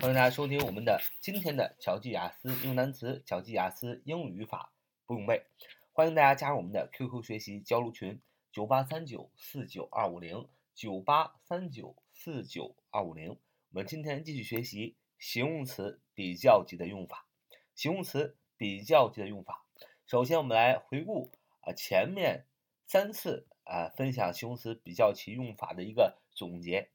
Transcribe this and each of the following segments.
欢迎大家收听我们的今天的巧记雅思英语单词、巧记雅思英语语法不用背。欢迎大家加入我们的 QQ 学习交流群：九八三九四九二五零九八三九四九二五零。我们今天继续学习形容词比较级的用法。形容词比较级的用法，首先我们来回顾啊前面三次啊分享形容词比较级用法的一个总结。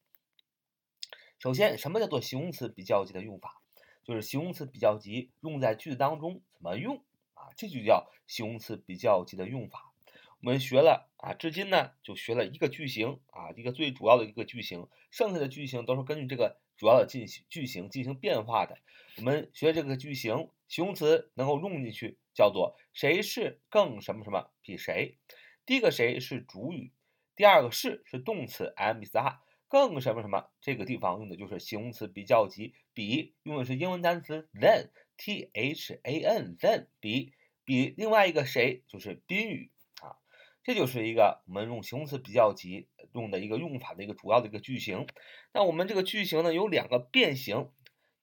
首先，什么叫做形容词比较级的用法？就是形容词比较级用在句子当中怎么用啊？这就叫形容词比较级的用法。我们学了啊，至今呢就学了一个句型啊，一个最主要的一个句型，剩下的句型都是根据这个主要的进行句型进行变化的。我们学这个句型，形容词能够用进去，叫做谁是更什么什么比谁。第一个谁是主语，第二个是是动词 am is are。更什么什么，这个地方用的就是形容词比较级，比用的是英文单词 than，t h a n than 比比另外一个谁就是宾语啊，这就是一个我们用形容词比较级用的一个用法的一个主要的一个句型。那我们这个句型呢有两个变形，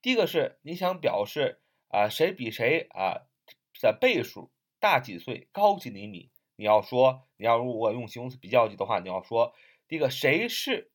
第一个是你想表示啊谁比谁啊的倍数大几岁高几厘米，你要说你要如果用形容词比较级的话，你要说第一个谁是。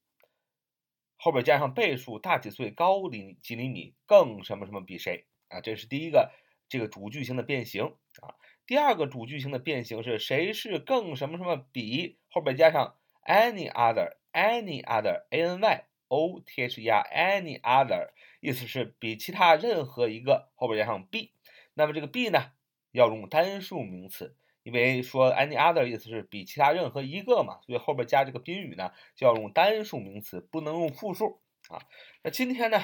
后边加上倍数，大几岁，高几几厘米，更什么什么比谁啊？这是第一个这个主句型的变形啊。第二个主句型的变形是谁是更什么什么比后边加上 any other，any other，a n y o t h e r，any other，意思是比其他任何一个后边加上 b，那么这个 b 呢要用单数名词。因为说 any other 意思是比其他任何一个嘛，所以后边加这个宾语呢就要用单数名词，不能用复数啊。那今天呢，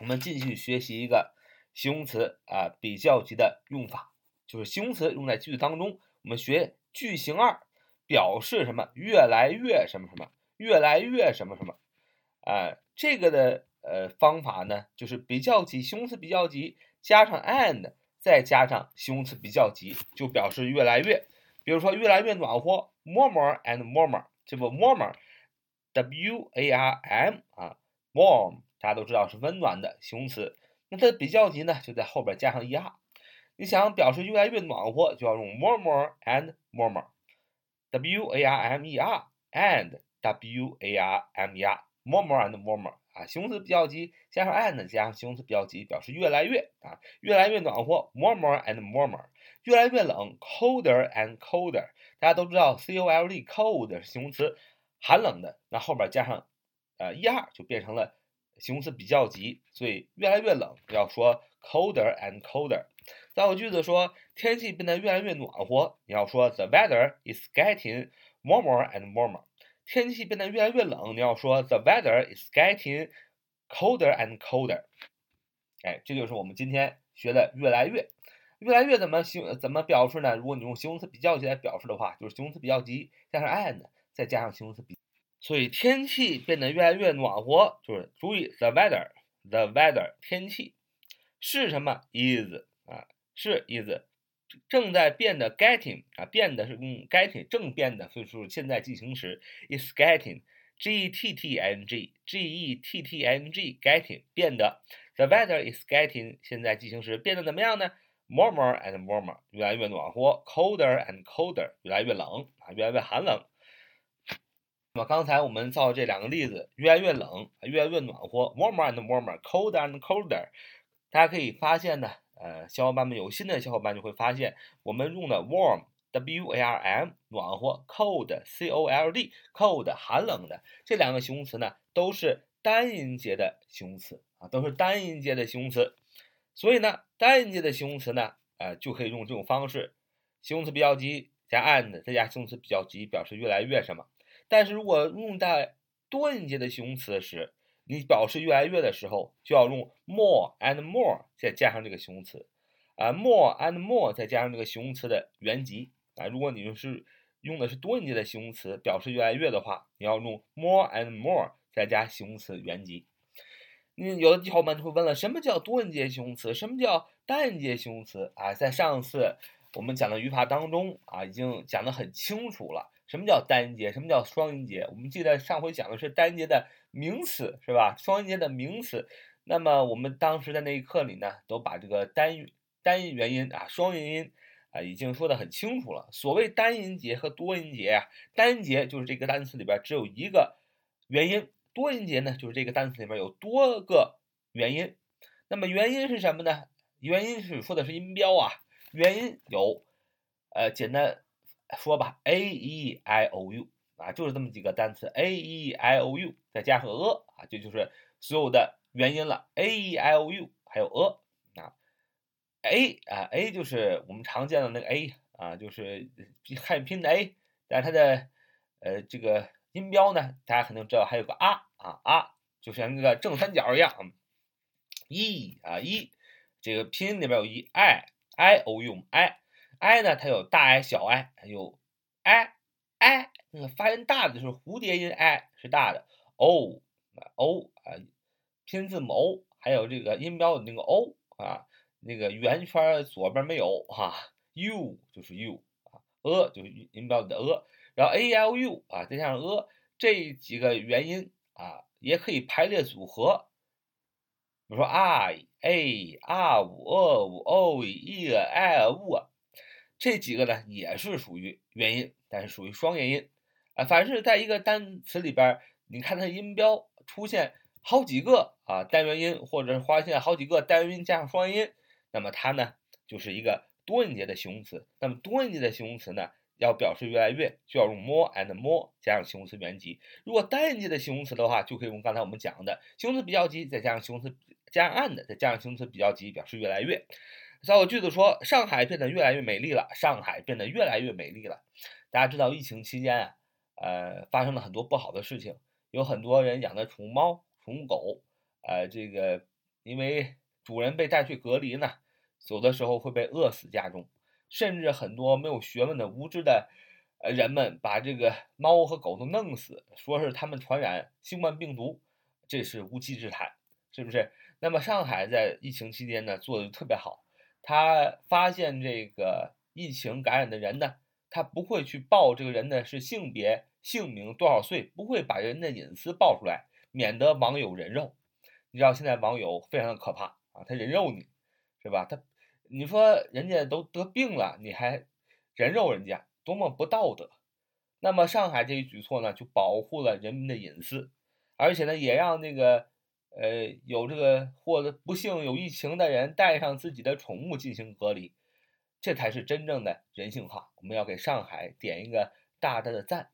我们继续学习一个形容词啊比较级的用法，就是形容词用在句子当中。我们学句型二，表示什么？越来越什么什么？越来越什么什么？啊，这个的呃方法呢，就是比较级，形容词比较级加上 and。再加上形容词比较级，就表示越来越。比如说，越来越暖和，warmer and warmer。这不，warmer，w a r m 啊，warm，大家都知道是温暖的形容词。那它的比较级呢，就在后边加上 er。你想表示越来越暖和，就要用 warmer and warmer，w a r m e r and w a r m e r More and warmer。啊，形容词比较级加上 and 加上形容词比较级，表示越来越啊，越来越暖和，warmer and warmer，越来越冷，colder and colder。大家都知道，c o l d cold 是形容词，寒冷的，那后边加上呃 er 就变成了形容词比较级，所以越来越冷要说 colder and colder。造个句子说天气变得越来越暖和，你要说 the weather is getting warmer and warmer。天气变得越来越冷，你要说 the weather is getting colder and colder。哎，这就是我们今天学的越来越，越来越怎么形怎么表示呢？如果你用形容词比较级来表示的话，就是形容词比较级加上 and 再加上形容词比。所以天气变得越来越暖和，就是注意 the weather，the weather 天气是什么 is 啊是 is。正在变的 getting 啊，变的是嗯 getting 正变的，所以说现在进行时 is getting，g e t t i n g，g e t t i n g getting 变的，the weather is getting 现在进行时变得怎么样呢？warmer and warmer 越来越暖和，colder and colder 越来越冷啊，越来越寒冷。那么刚才我们造这两个例子，越来越冷，越来越暖和，warmer and warmer，colder and colder，大家可以发现呢。呃，小伙伴们有新的小伙伴就会发现，我们用的 warm w a r m 暖和，cold c o l d cold 寒冷的这两个形容词呢，都是单音节的形容词啊，都是单音节的形容词。所以呢，单音节的形容词呢，呃，就可以用这种方式，形容词比较级加 and 再加形容词比较级，表示越来越什么。但是如果用在多音节的形容词时，你表示越来越的时候，就要用 more and more 再加上这个形容词，啊，more and more 再加上这个形容词的原级啊。如果你是用的是多音节的形容词表示越来越的话，你要用 more and more 再加形容词原级。你有的小伙伴就会问了，什么叫多音节形容词？什么叫单音节形容词？啊，在上次我们讲的语法当中啊，已经讲得很清楚了。什么叫单音节？什么叫双音节？我们记得上回讲的是单音节的名词，是吧？双音节的名词，那么我们当时在那一课里呢，都把这个单单元音啊、双元音啊已经说得很清楚了。所谓单音节和多音节啊，单音节就是这个单词里边只有一个元音，多音节呢就是这个单词里面有多个元音。那么元音是什么呢？元音是说的是音标啊。元音有，呃，简单说吧，a e i o u 啊，就是这么几个单词，a e i o u 再加上 a 啊，这就是所有的元音了，a e i o u 还有 a 啊，a 啊 a 就是我们常见的那个 a 啊，就是汉语拼的 a，但是它的呃这个音标呢，大家肯定知道还有个啊啊啊，就像那个正三角一样，e 啊 e，这个拼音里边有一 i。i o u i i 呢？它有大 i 小 i，有 i i 那个发音大的就是蝴蝶音 i 是大的 o o 啊拼字母 o，还有这个音标的那个 o 啊那个圆圈左边没有哈 u 就是 u 啊 a 就是音标的 a，然后 a l u 啊再加上 a 这几个元音啊也可以排列组合，比如说 i。a、r、u、o、u、o、e、i、u，这几个呢也是属于元音，但是属于双元音。啊，凡是在一个单词里边，你看它音标出现好几个啊单元音，或者是发现好几个单元音加上双元音，那么它呢就是一个多音节的形容词。那么多音节的形容词呢，要表示越来越，就要用 more and more 加上形容词原级。如果单音节的形容词的话，就可以用刚才我们讲的形容词比较级再加上形容词。加上 and，再加上形容词比较级，表示越来越。造个句子说：上海变得越来越美丽了。上海变得越来越美丽了。大家知道疫情期间啊，呃，发生了很多不好的事情，有很多人养的宠物猫、宠物狗，呃，这个因为主人被带去隔离呢，有的时候会被饿死家中，甚至很多没有学问的无知的呃人们把这个猫和狗都弄死，说是他们传染新冠病毒，这是无稽之谈，是不是？那么上海在疫情期间呢做的特别好，他发现这个疫情感染的人呢，他不会去报这个人的是性别、姓名、多少岁，不会把人的隐私报出来，免得网友人肉。你知道现在网友非常的可怕啊，他人肉你，是吧？他，你说人家都得病了，你还人肉人家，多么不道德！那么上海这一举措呢，就保护了人民的隐私，而且呢，也让那个。呃，有这个或者不幸有疫情的人带上自己的宠物进行隔离，这才是真正的人性化。我们要给上海点一个大大的赞。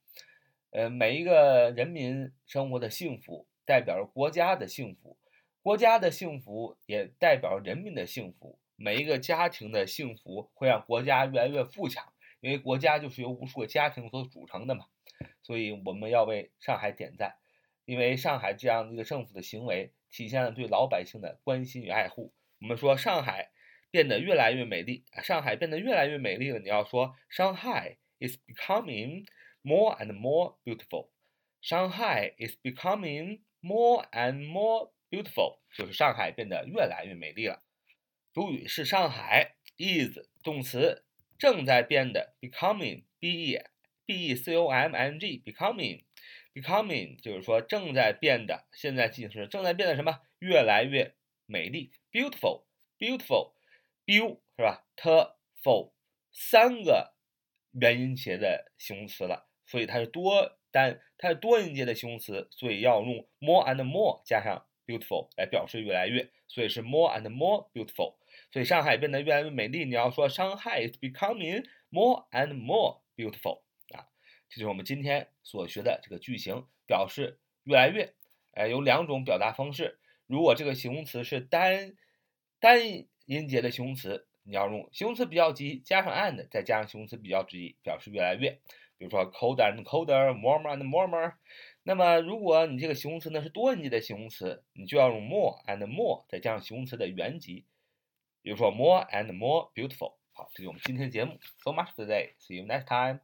呃，每一个人民生活的幸福，代表着国家的幸福，国家的幸福也代表人民的幸福。每一个家庭的幸福会让国家越来越富强，因为国家就是由无数个家庭所组成的嘛。所以我们要为上海点赞。因为上海这样的一个政府的行为，体现了对老百姓的关心与爱护。我们说上海变得越来越美丽，上海变得越来越美丽了。你要说 Shanghai is becoming more and more beautiful. Shanghai is becoming more and more beautiful，就是上海变得越来越美丽了。主语是上海，is 动词正在变的，becoming，b e b e c o m i n g，becoming。Becoming 就是说正在变的，现在进行时正在变得什么？越来越美丽 beautiful beautiful beautiful 是吧，terful 三个元音节的形容词了，所以它是多单，它是多音节的形容词，所以要用 more and more 加上 beautiful 来表示越来越，所以是 more and more beautiful。所以上海变得越来越美丽，你要说 Shanghai is becoming more and more beautiful 啊。这就是我们今天所学的这个句型，表示越来越。呃，有两种表达方式。如果这个形容词是单单音节的形容词，你要用形容词比较级加上 and，再加上形容词比较级，表示越来越。比如说 colder and colder，warmer and warmer。那么如果你这个形容词呢是多音节的形容词，你就要用 more and more，再加上形容词的原级。比如说 more and more beautiful。好，这是我们今天的节目。So much today. See you next time.